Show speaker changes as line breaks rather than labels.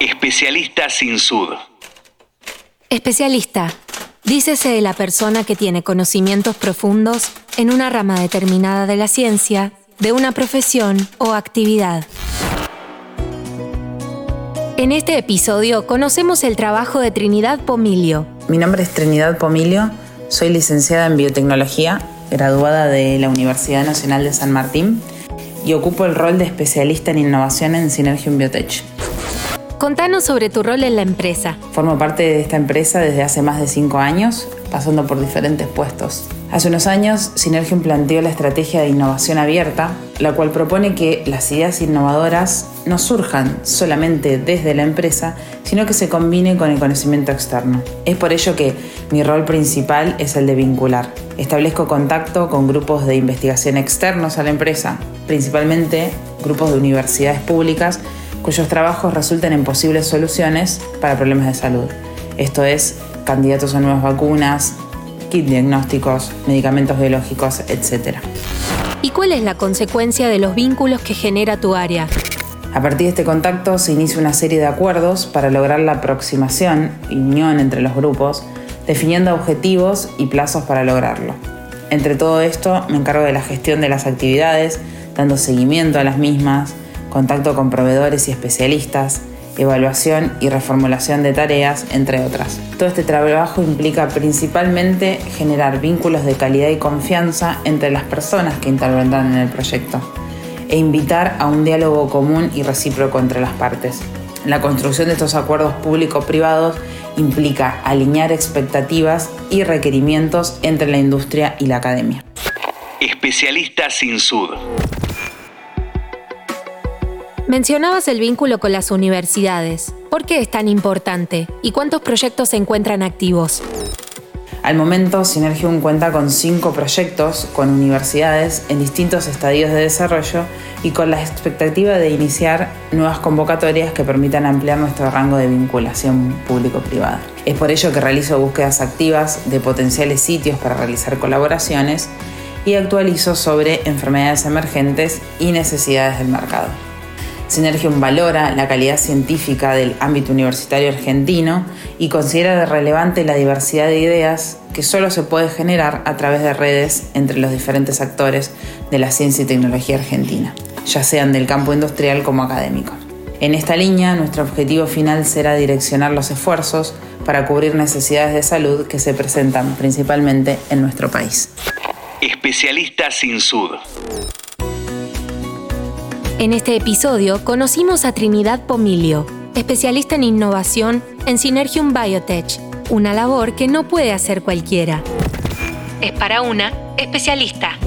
Especialista sin sud.
Especialista. Dícese de la persona que tiene conocimientos profundos en una rama determinada de la ciencia, de una profesión o actividad. En este episodio conocemos el trabajo de Trinidad Pomilio.
Mi nombre es Trinidad Pomilio, soy licenciada en biotecnología, graduada de la Universidad Nacional de San Martín y ocupo el rol de especialista en innovación en Synergium Biotech.
Contanos sobre tu rol en la empresa.
Formo parte de esta empresa desde hace más de cinco años, pasando por diferentes puestos. Hace unos años, Synergium planteó la estrategia de innovación abierta, la cual propone que las ideas innovadoras no surjan solamente desde la empresa, sino que se combinen con el conocimiento externo. Es por ello que mi rol principal es el de vincular. Establezco contacto con grupos de investigación externos a la empresa, principalmente grupos de universidades públicas cuyos trabajos resulten en posibles soluciones para problemas de salud. Esto es, candidatos a nuevas vacunas, kit diagnósticos, medicamentos biológicos, etc.
¿Y cuál es la consecuencia de los vínculos que genera tu área?
A partir de este contacto se inicia una serie de acuerdos para lograr la aproximación y unión entre los grupos, definiendo objetivos y plazos para lograrlo. Entre todo esto me encargo de la gestión de las actividades, dando seguimiento a las mismas, contacto con proveedores y especialistas, evaluación y reformulación de tareas, entre otras. Todo este trabajo implica principalmente generar vínculos de calidad y confianza entre las personas que intervendrán en el proyecto e invitar a un diálogo común y recíproco entre las partes. La construcción de estos acuerdos público-privados implica alinear expectativas y requerimientos entre la industria y la academia.
Especialista sin sud.
Mencionabas el vínculo con las universidades. ¿Por qué es tan importante? ¿Y cuántos proyectos se encuentran activos?
Al momento, Synergium cuenta con cinco proyectos con universidades en distintos estadios de desarrollo y con la expectativa de iniciar nuevas convocatorias que permitan ampliar nuestro rango de vinculación público-privada. Es por ello que realizo búsquedas activas de potenciales sitios para realizar colaboraciones y actualizo sobre enfermedades emergentes y necesidades del mercado. Synergium valora la calidad científica del ámbito universitario argentino y considera relevante la diversidad de ideas que solo se puede generar a través de redes entre los diferentes actores de la ciencia y tecnología argentina, ya sean del campo industrial como académico. En esta línea, nuestro objetivo final será direccionar los esfuerzos para cubrir necesidades de salud que se presentan principalmente en nuestro país.
Especialista sin sud.
En este episodio conocimos a Trinidad Pomilio, especialista en innovación en Synergium Biotech, una labor que no puede hacer cualquiera. Es para una especialista.